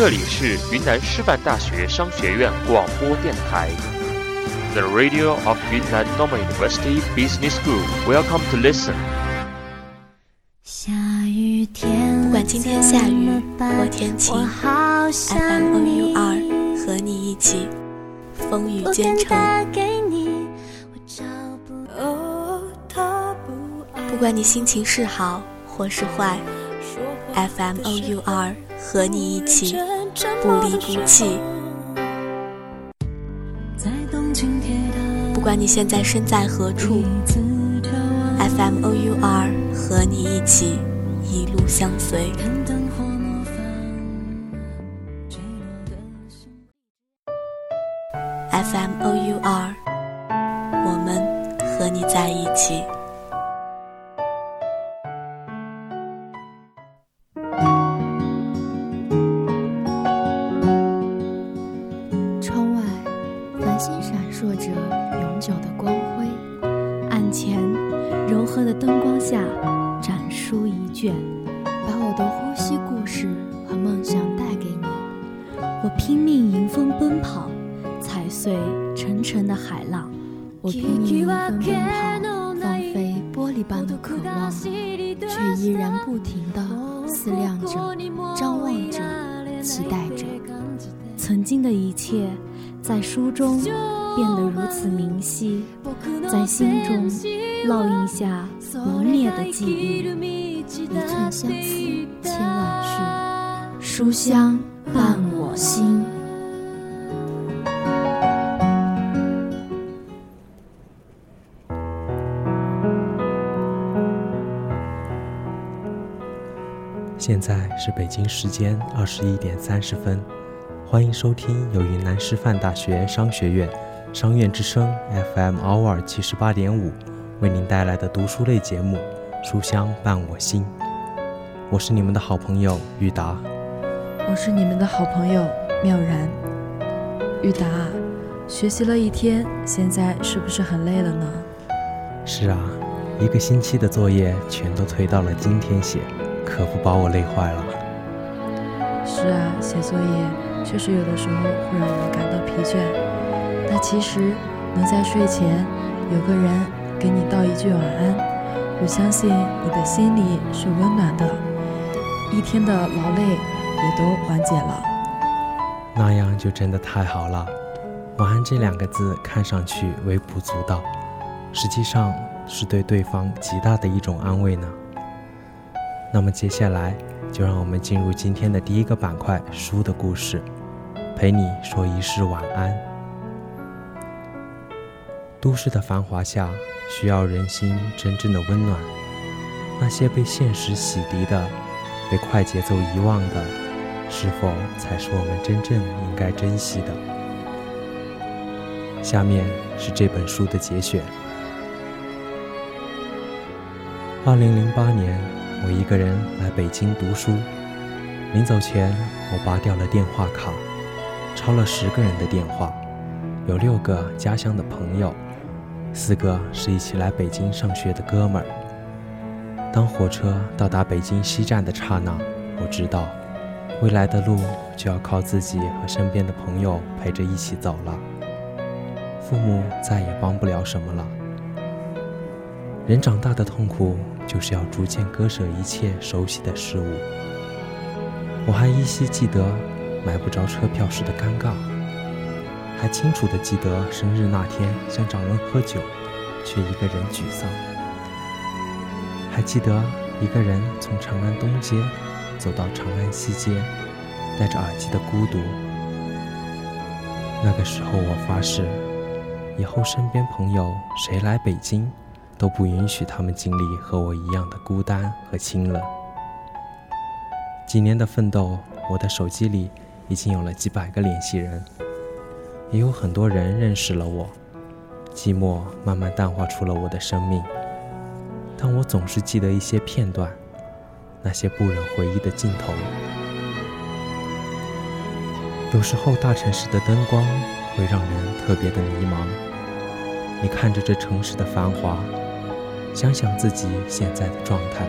这里是云南师范大学商学院广播电台，The Radio of Yunnan Normal University Business School. Welcome to listen. 下雨天，不管今天下雨或天晴，FM O U 二和你一起风雨兼程。不管你心情是好或是坏，FM O U R 和你一起不离不弃。不管你现在身在何处，FM O U 二和你一起一路相随。FM O U 二，我们和你在一起。烁着永久的光辉。案前，柔和的灯光下，展书一卷，把我的呼吸故事和梦想带给你。我拼命迎风奔跑，踩碎沉沉的海浪。我拼命迎风奔跑，放飞玻璃般的渴望，却依然不停地思量着、张望着、期待着。曾经的一切，在书中变得如此明晰，在心中烙印下不灭的记忆。一寸相思，千万绪，书香伴我心。现在是北京时间二十一点三十分，欢迎收听由云南师范大学商学院商院之声 FM 偶尔七十八点五为您带来的读书类节目《书香伴我心》。我是你们的好朋友玉达，我是你们的好朋友妙然。玉达，学习了一天，现在是不是很累了呢？是啊，一个星期的作业全都推到了今天写，可不把我累坏了。是啊，写作业确实有的时候会让我们感到疲倦，那其实能在睡前有个人给你道一句晚安，我相信你的心里是温暖的，一天的劳累也都缓解了。那样就真的太好了。晚安这两个字看上去微不足道，实际上是对对方极大的一种安慰呢。那么接下来就让我们进入今天的第一个板块——书的故事，陪你说一世晚安。都市的繁华下，需要人心真正的温暖。那些被现实洗涤的，被快节奏遗忘的，是否才是我们真正应该珍惜的？下面是这本书的节选。二零零八年，我一个人来北京读书。临走前，我拔掉了电话卡，抄了十个人的电话，有六个家乡的朋友，四个是一起来北京上学的哥们儿。当火车到达北京西站的刹那，我知道，未来的路就要靠自己和身边的朋友陪着一起走了。父母再也帮不了什么了。人长大的痛苦，就是要逐渐割舍一切熟悉的事物。我还依稀记得买不着车票时的尴尬，还清楚地记得生日那天想找人喝酒，却一个人沮丧。还记得一个人从长安东街走到长安西街，戴着耳机的孤独。那个时候，我发誓，以后身边朋友谁来北京，都不允许他们经历和我一样的孤单和清冷。几年的奋斗，我的手机里已经有了几百个联系人，也有很多人认识了我。寂寞慢慢淡化出了我的生命，但我总是记得一些片段，那些不忍回忆的镜头。有时候，大城市的灯光会让人特别的迷茫。你看着这城市的繁华，想想自己现在的状态。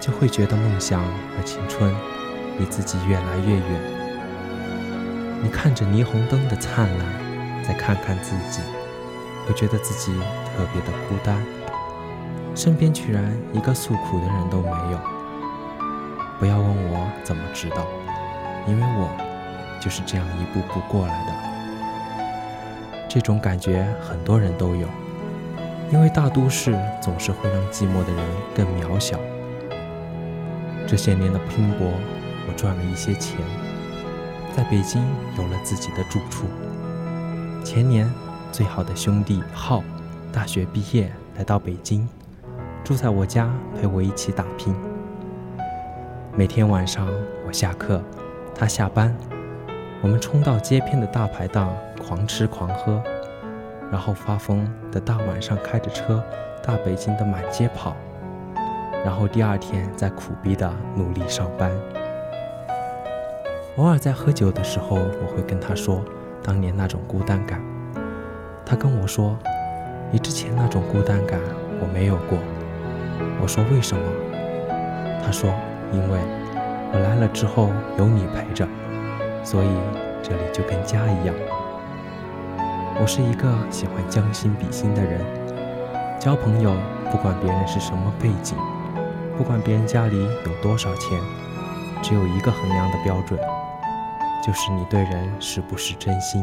就会觉得梦想和青春离自己越来越远。你看着霓虹灯的灿烂，再看看自己，会觉得自己特别的孤单，身边居然一个诉苦的人都没有。不要问我怎么知道，因为我就是这样一步步过来的。这种感觉很多人都有，因为大都市总是会让寂寞的人更渺小。这些年的拼搏，我赚了一些钱。在北京有了自己的住处。前年，最好的兄弟浩，大学毕业来到北京，住在我家陪我一起打拼。每天晚上我下课，他下班，我们冲到街边的大排档狂吃狂喝，然后发疯的大晚上开着车大北京的满街跑，然后第二天再苦逼的努力上班。偶尔在喝酒的时候，我会跟他说当年那种孤单感。他跟我说：“你之前那种孤单感我没有过。”我说：“为什么？”他说：“因为我来了之后有你陪着，所以这里就跟家一样。”我是一个喜欢将心比心的人，交朋友不管别人是什么背景，不管别人家里有多少钱，只有一个衡量的标准。就是你对人是不是真心？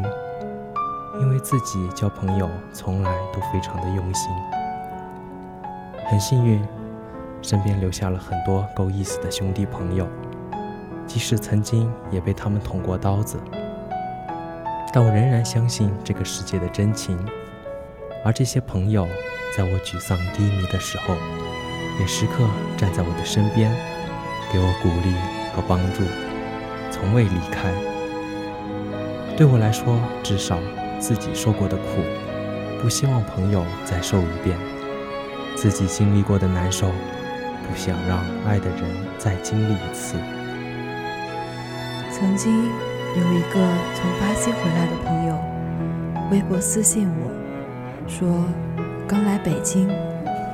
因为自己交朋友从来都非常的用心。很幸运，身边留下了很多够意思的兄弟朋友，即使曾经也被他们捅过刀子，但我仍然相信这个世界的真情。而这些朋友，在我沮丧低迷的时候，也时刻站在我的身边，给我鼓励和帮助。从未离开。对我来说，至少自己受过的苦，不希望朋友再受一遍；自己经历过的难受，不想让爱的人再经历一次。曾经有一个从巴西回来的朋友，微博私信我说：“刚来北京，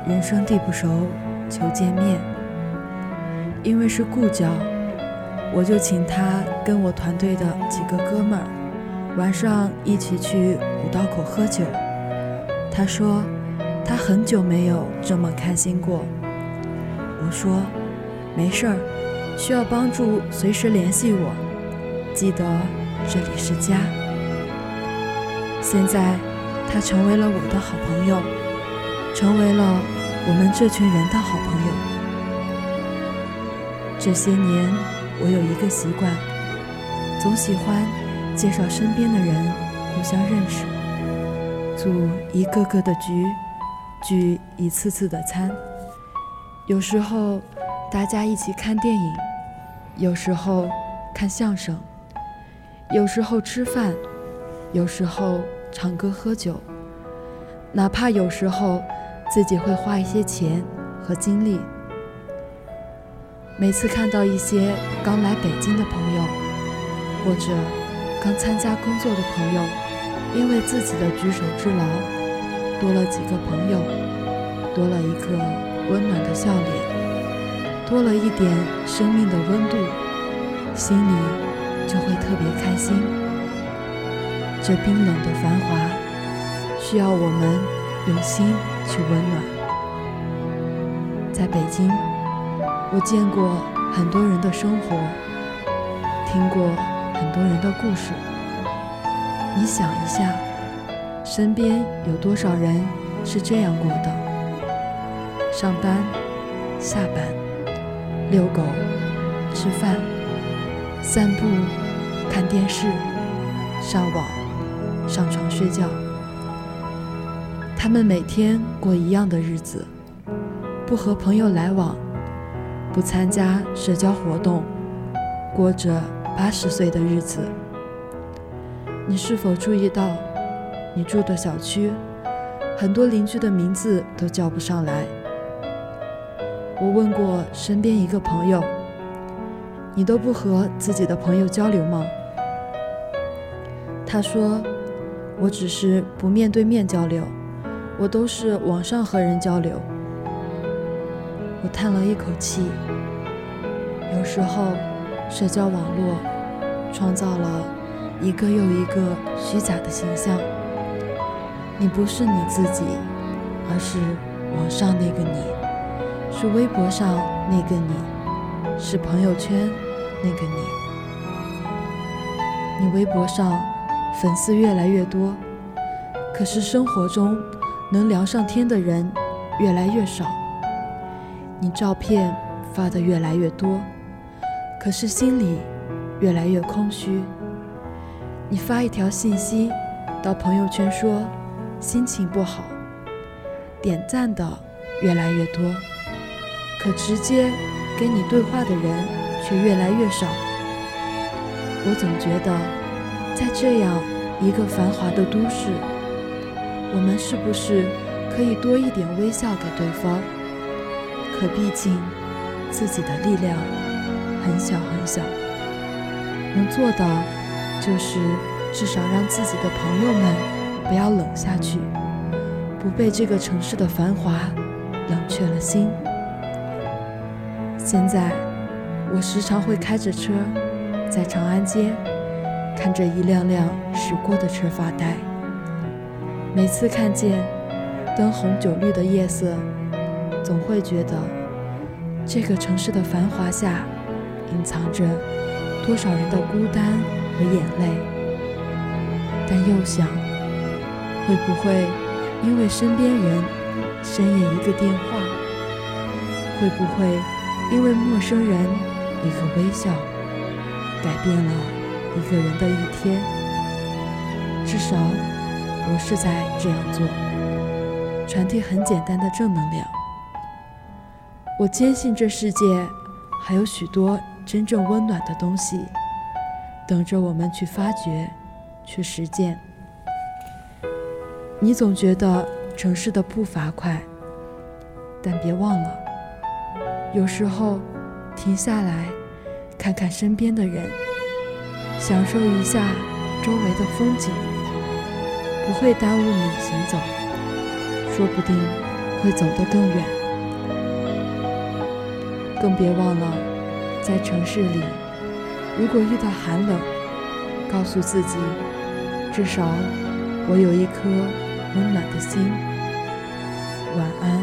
人生地不熟，求见面。因为是故交。”我就请他跟我团队的几个哥们儿晚上一起去五道口喝酒。他说他很久没有这么开心过。我说没事儿，需要帮助随时联系我，记得这里是家。现在他成为了我的好朋友，成为了我们这群人的好朋友。这些年。我有一个习惯，总喜欢介绍身边的人互相认识，组一个个的局，聚一次次的餐。有时候大家一起看电影，有时候看相声，有时候吃饭，有时候唱歌喝酒，哪怕有时候自己会花一些钱和精力。每次看到一些刚来北京的朋友，或者刚参加工作的朋友，因为自己的举手之劳，多了几个朋友，多了一个温暖的笑脸，多了一点生命的温度，心里就会特别开心。这冰冷的繁华，需要我们用心去温暖。在北京。我见过很多人的生活，听过很多人的故事。你想一下，身边有多少人是这样过的？上班、下班、遛狗、吃饭、散步、看电视、上网、上床睡觉。他们每天过一样的日子，不和朋友来往。不参加社交活动，过着八十岁的日子。你是否注意到，你住的小区，很多邻居的名字都叫不上来？我问过身边一个朋友：“你都不和自己的朋友交流吗？”他说：“我只是不面对面交流，我都是网上和人交流。”我叹了一口气。有时候，社交网络创造了一个又一个虚假的形象。你不是你自己，而是网上那个你，是微博上那个你，是朋友圈那个你。你微博上粉丝越来越多，可是生活中能聊上天的人越来越少。你照片发的越来越多，可是心里越来越空虚。你发一条信息到朋友圈说心情不好，点赞的越来越多，可直接跟你对话的人却越来越少。我总觉得，在这样一个繁华的都市，我们是不是可以多一点微笑给对方？可毕竟，自己的力量很小很小，能做的就是至少让自己的朋友们不要冷下去，不被这个城市的繁华冷却了心。现在，我时常会开着车在长安街看着一辆辆驶过的车发呆，每次看见灯红酒绿的夜色。总会觉得，这个城市的繁华下，隐藏着多少人的孤单和眼泪。但又想，会不会因为身边人深夜一个电话，会不会因为陌生人一个微笑，改变了一个人的一天？至少，我是在这样做，传递很简单的正能量。我坚信这世界还有许多真正温暖的东西，等着我们去发掘、去实践。你总觉得城市的步伐快，但别忘了，有时候停下来看看身边的人，享受一下周围的风景，不会耽误你行走，说不定会走得更远。更别忘了，在城市里，如果遇到寒冷，告诉自己，至少我有一颗温暖的心。晚安。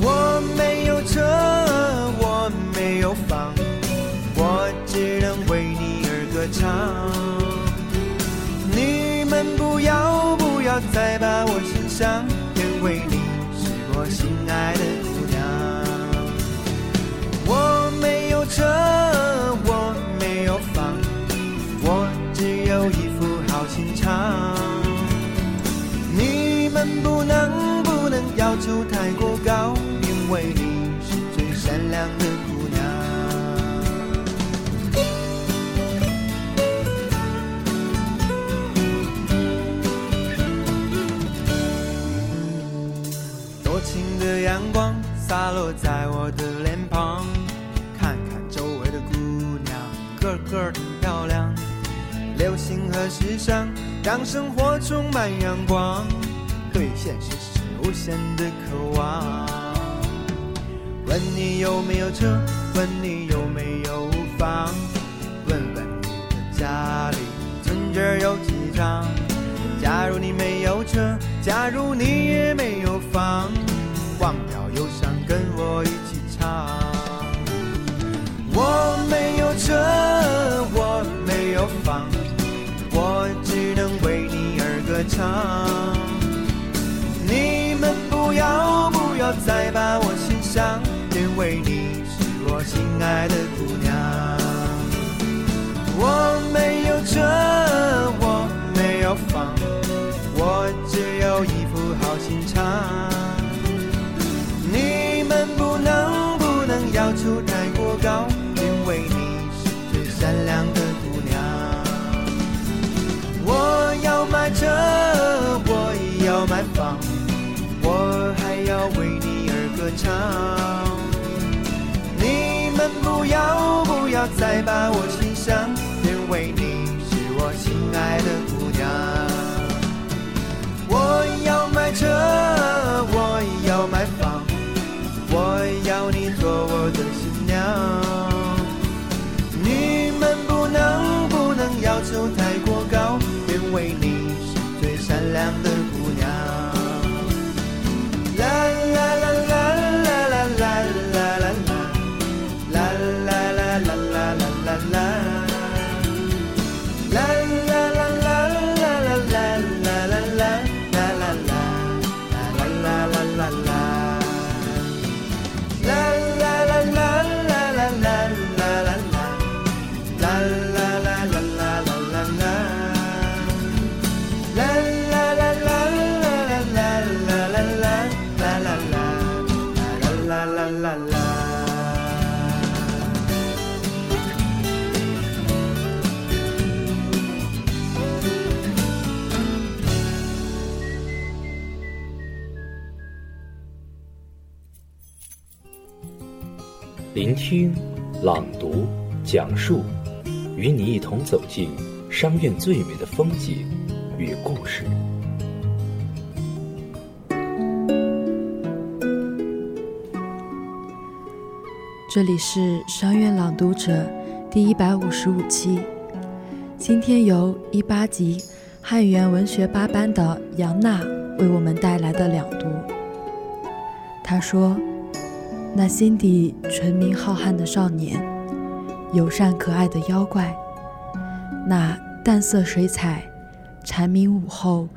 我没有车，我没有房，我只能为你而歌唱。你们不要不要再把我心伤，求太过高，因为你是最善良的姑娘。多情的阳光洒落在我的脸庞，看看周围的姑娘，个个挺漂亮。流行和时尚让生活充满阳光。对现实无限的渴望。问你有没有车？问你有没有房？问问你的家里存折有几张？假如你没有车，假如你也没有房，忘掉忧伤，跟我一起唱。我没有车，我没有房，我只能为你而歌唱。因为你是我心爱的姑娘。我没有车唱。你们不要不要再把我心伤，因为你是我心爱的姑娘。我要买车，我要聆听、朗读、讲述，与你一同走进商院最美的风景与故事。这里是商院朗读者第一百五十五期，今天由一八级汉语言文学八班的杨娜为我们带来的两读。她说：“那心底纯明浩瀚的少年，友善可爱的妖怪，那淡色水彩蝉鸣午后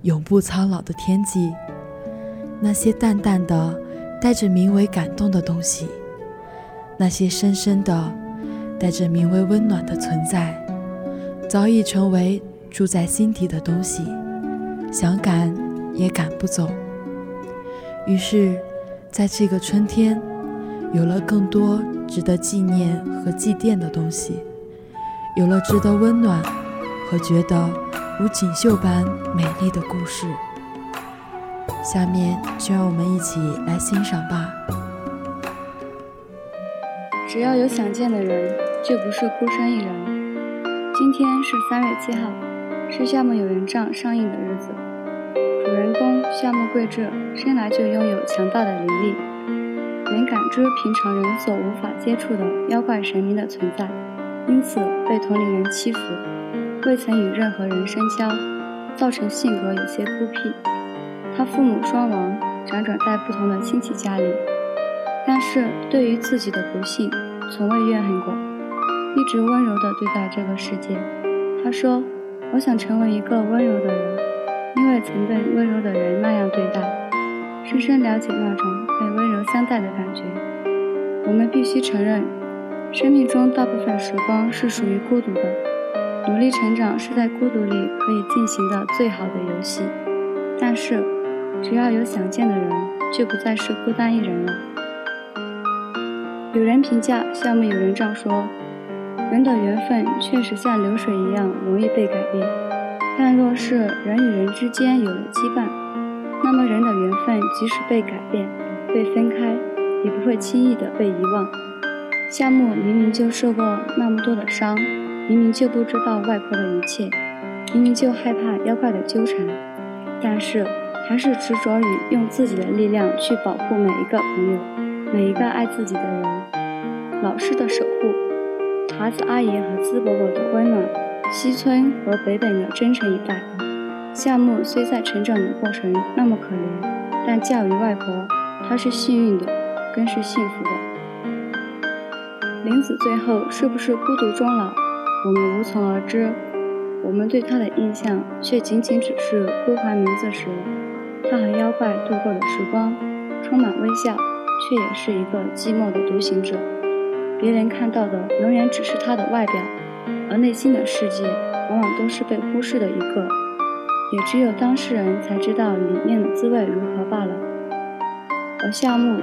永不苍老的天际，那些淡淡的带着名为感动的东西。”那些深深的、带着名为温暖的存在，早已成为住在心底的东西，想赶也赶不走。于是，在这个春天，有了更多值得纪念和祭奠的东西，有了值得温暖和觉得如锦绣般美丽的故事。下面，就让我们一起来欣赏吧。只要有想见的人，就不是孤身一人。今天是三月七号，是夏目友人帐上映的日子。主人公夏目贵志生来就拥有强大的灵力，能感知平常人所无法接触的妖怪神明的存在，因此被同龄人欺负，未曾与任何人深交，造成性格有些孤僻。他父母双亡，辗转在不同的亲戚家里。但是对于自己的不幸，从未怨恨过，一直温柔地对待这个世界。他说：“我想成为一个温柔的人，因为曾被温柔的人那样对待，深深了解那种被温柔相待的感觉。我们必须承认，生命中大部分时光是属于孤独的。努力成长是在孤独里可以进行的最好的游戏。但是，只要有想见的人，就不再是孤单一人了。”有人评价夏目友人帐说：“人的缘分确实像流水一样容易被改变，但若是人与人之间有了羁绊，那么人的缘分即使被改变、被分开，也不会轻易的被遗忘。”夏目明明就受过那么多的伤，明明就不知道外婆的一切，明明就害怕妖怪的纠缠，但是还是执着于用自己的力量去保护每一个朋友，每一个爱自己的人。老师的守护，华子阿姨和资伯伯的温暖，西村和北本的真诚以待。夏目虽在成长的过程那么可怜，但嫁于外婆，她是幸运的，更是幸福的。林子最后是不是孤独终老，我们无从而知。我们对她的印象却仅仅只是呼唤名字时，她和妖怪度过的时光，充满微笑，却也是一个寂寞的独行者。别人看到的永远只是他的外表，而内心的世界往往都是被忽视的一个，也只有当事人才知道里面的滋味如何罢了。而夏木，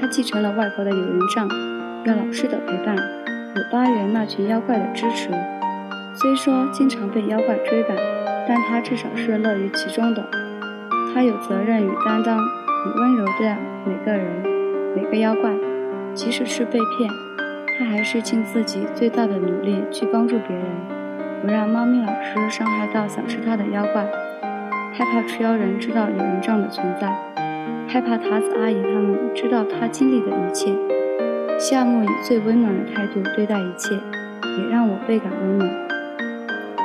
他继承了外婆的有人帐，有老师的陪伴，有八元那群妖怪的支持。虽说经常被妖怪追赶，但他至少是乐于其中的。他有责任与担当，以温柔对待每个人、每个妖怪，即使是被骗，他还是尽自己最大的努力去帮助别人，不让猫咪老师伤害到想吃他的妖怪，害怕吃妖人知道有人这样的存在。害怕塔子阿姨他们知道他经历的一切，夏木以最温暖的态度对待一切，也让我倍感温暖。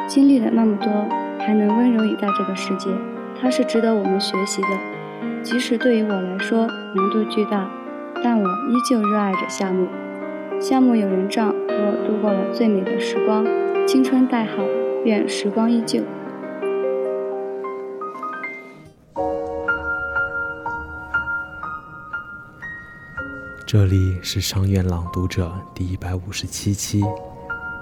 经历了那么多，还能温柔以待这个世界，他是值得我们学习的。即使对于我来说难度巨大，但我依旧热爱着夏木。夏木有人帐我度过了最美的时光，青春带好，愿时光依旧。这里是商院朗读者第一百五十七期，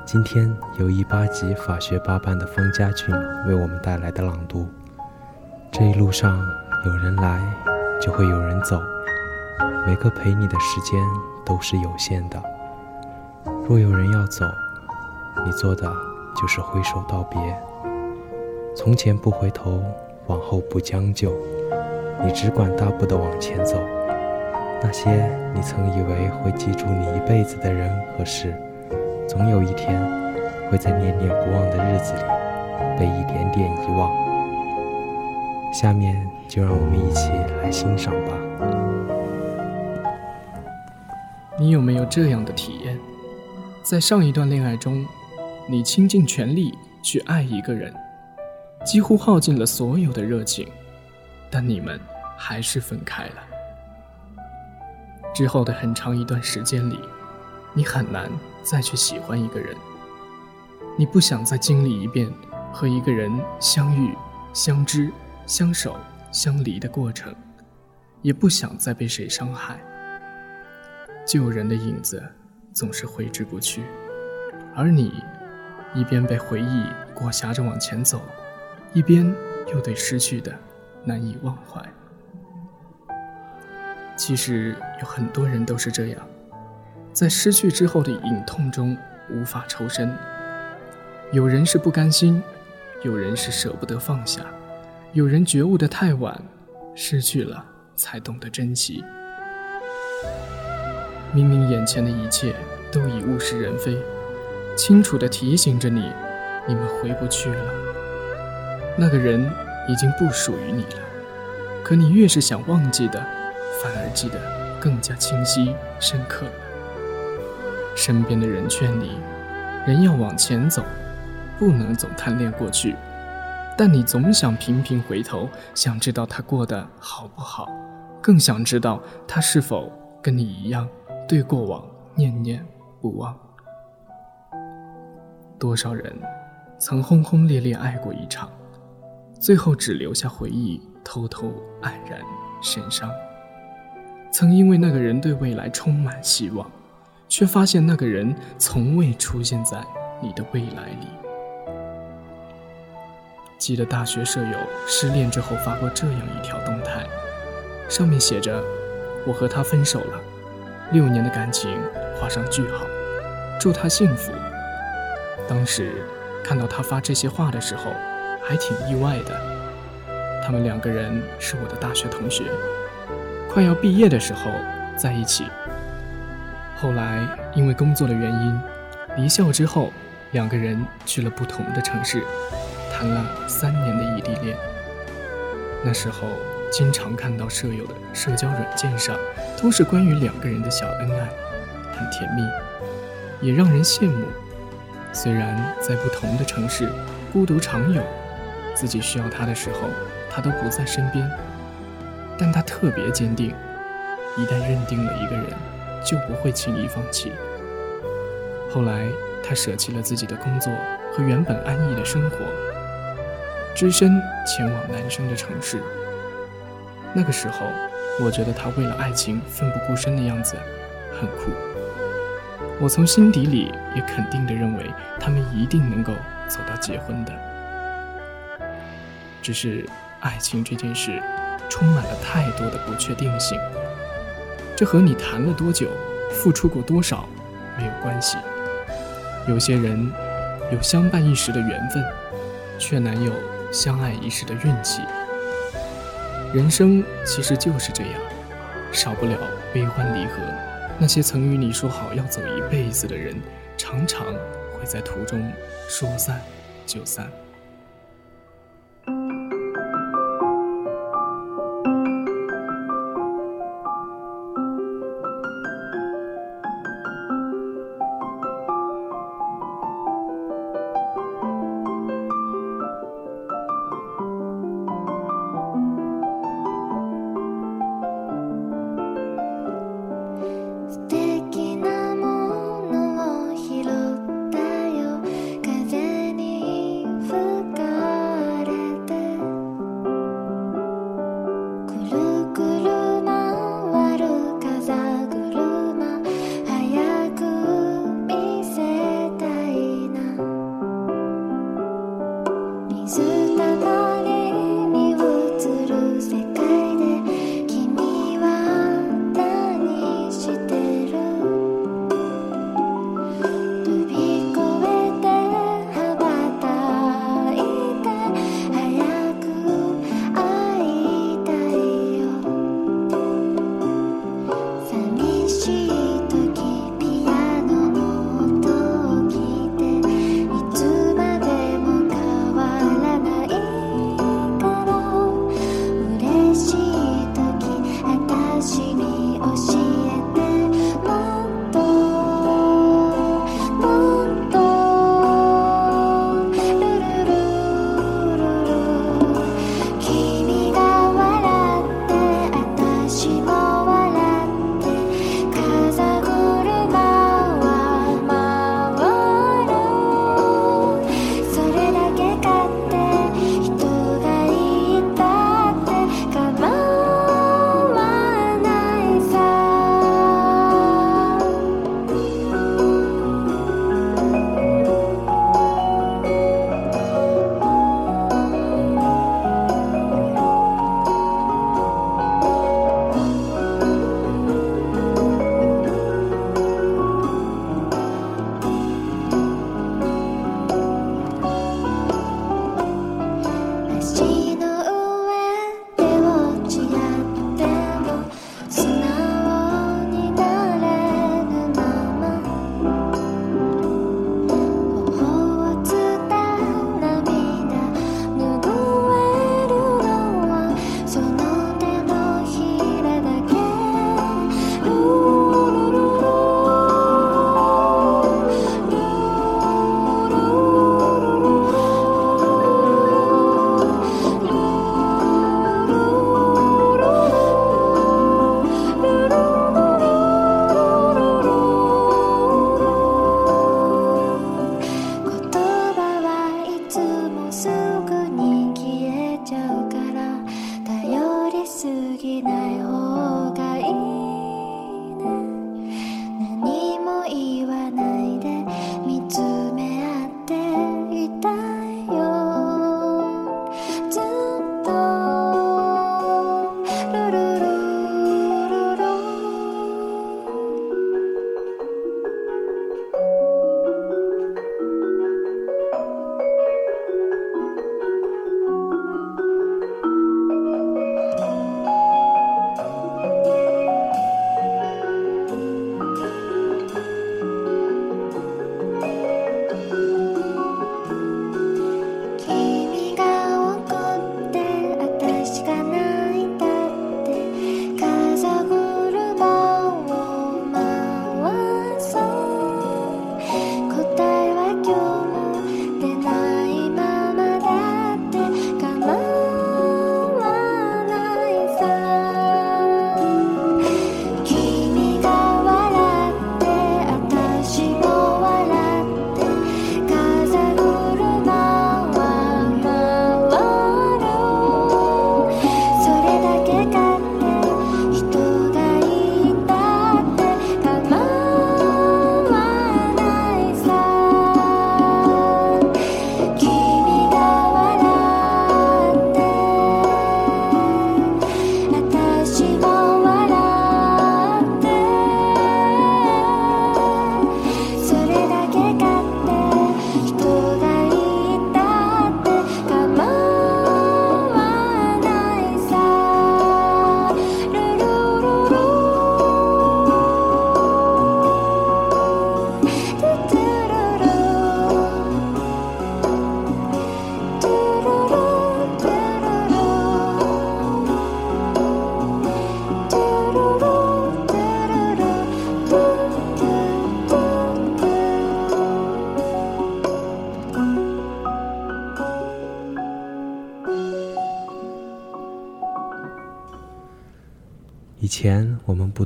今天由一八级法学八班的方家俊为我们带来的朗读。这一路上有人来，就会有人走，每个陪你的时间都是有限的。若有人要走，你做的就是挥手道别。从前不回头，往后不将就，你只管大步的往前走。那些你曾以为会记住你一辈子的人和事，总有一天会在念念不忘的日子里被一点点遗忘。下面就让我们一起来欣赏吧。你有没有这样的体验？在上一段恋爱中，你倾尽全力去爱一个人，几乎耗尽了所有的热情，但你们还是分开了。之后的很长一段时间里，你很难再去喜欢一个人。你不想再经历一遍和一个人相遇、相知、相守、相离的过程，也不想再被谁伤害。旧人的影子总是挥之不去，而你一边被回忆裹挟着往前走，一边又对失去的难以忘怀。其实有很多人都是这样，在失去之后的隐痛中无法抽身。有人是不甘心，有人是舍不得放下，有人觉悟的太晚，失去了才懂得珍惜。明明眼前的一切都已物是人非，清楚的提醒着你，你们回不去了。那个人已经不属于你了，可你越是想忘记的。反而记得更加清晰深刻了。身边的人劝你，人要往前走，不能总贪恋过去。但你总想频频回头，想知道他过得好不好，更想知道他是否跟你一样对过往念念不忘。多少人曾轰轰烈烈爱过一场，最后只留下回忆，偷偷黯然神伤。曾因为那个人对未来充满希望，却发现那个人从未出现在你的未来里。记得大学舍友失恋之后发过这样一条动态，上面写着：“我和他分手了，六年的感情画上句号，祝他幸福。”当时看到他发这些话的时候，还挺意外的。他们两个人是我的大学同学。快要毕业的时候在一起，后来因为工作的原因，离校之后，两个人去了不同的城市，谈了三年的异地恋。那时候经常看到舍友的社交软件上都是关于两个人的小恩爱，很甜蜜，也让人羡慕。虽然在不同的城市，孤独常有，自己需要他的时候，他都不在身边。但他特别坚定，一旦认定了一个人，就不会轻易放弃。后来，他舍弃了自己的工作和原本安逸的生活，只身前往男生的城市。那个时候，我觉得他为了爱情奋不顾身的样子很酷。我从心底里也肯定地认为，他们一定能够走到结婚的。只是爱情这件事，充满了太多的不确定性。这和你谈了多久、付出过多少没有关系。有些人有相伴一时的缘分，却难有相爱一世的运气。人生其实就是这样，少不了悲欢离合。那些曾与你说好要走一辈子的人，常常会在途中说散就散。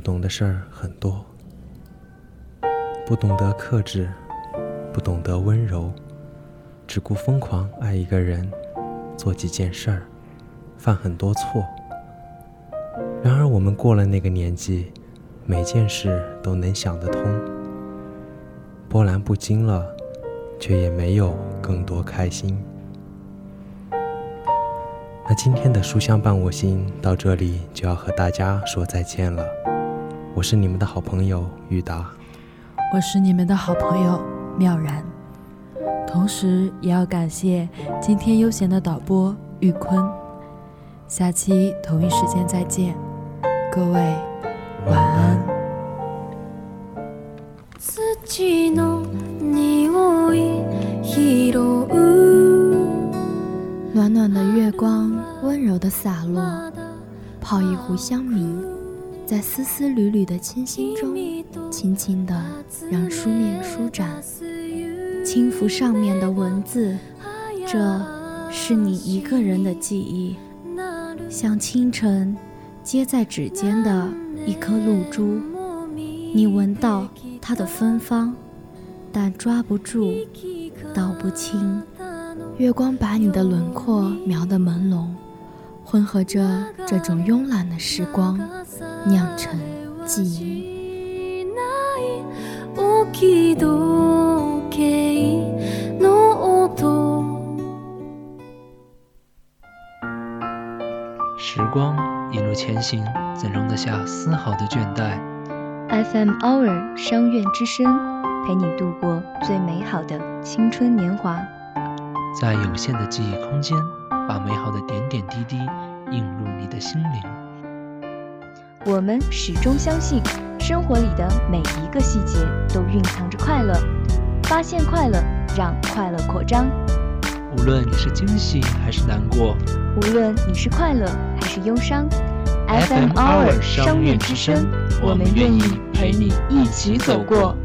懂的事儿很多，不懂得克制，不懂得温柔，只顾疯狂爱一个人，做几件事儿，犯很多错。然而我们过了那个年纪，每件事都能想得通，波澜不惊了，却也没有更多开心。那今天的书香伴我心到这里就要和大家说再见了。我是你们的好朋友玉达，我是你们的好朋友妙然，同时也要感谢今天悠闲的导播玉坤。下期同一时间再见，各位晚安。暖暖的月光，温柔的洒落，泡一壶香茗，在丝丝缕缕的清新中，轻轻地让书面舒展，轻抚上面的文字，这是你一个人的记忆，像清晨接在指尖的一颗露珠，你闻到它的芬芳，但抓不住，道不清。月光把你的轮廓描得朦胧，混合着这种慵懒的时光，酿成记忆。时光一路前行，怎容得下丝毫的倦怠？FM Hour 商院之声，陪你度过最美好的青春年华。在有限的记忆空间，把美好的点点滴滴映入你的心灵。我们始终相信，生活里的每一个细节都蕴藏着快乐。发现快乐，让快乐扩张。无论你是惊喜还是难过，无论你是快乐还是忧伤，FM Hour 商院之声，我们愿意陪你一起走过。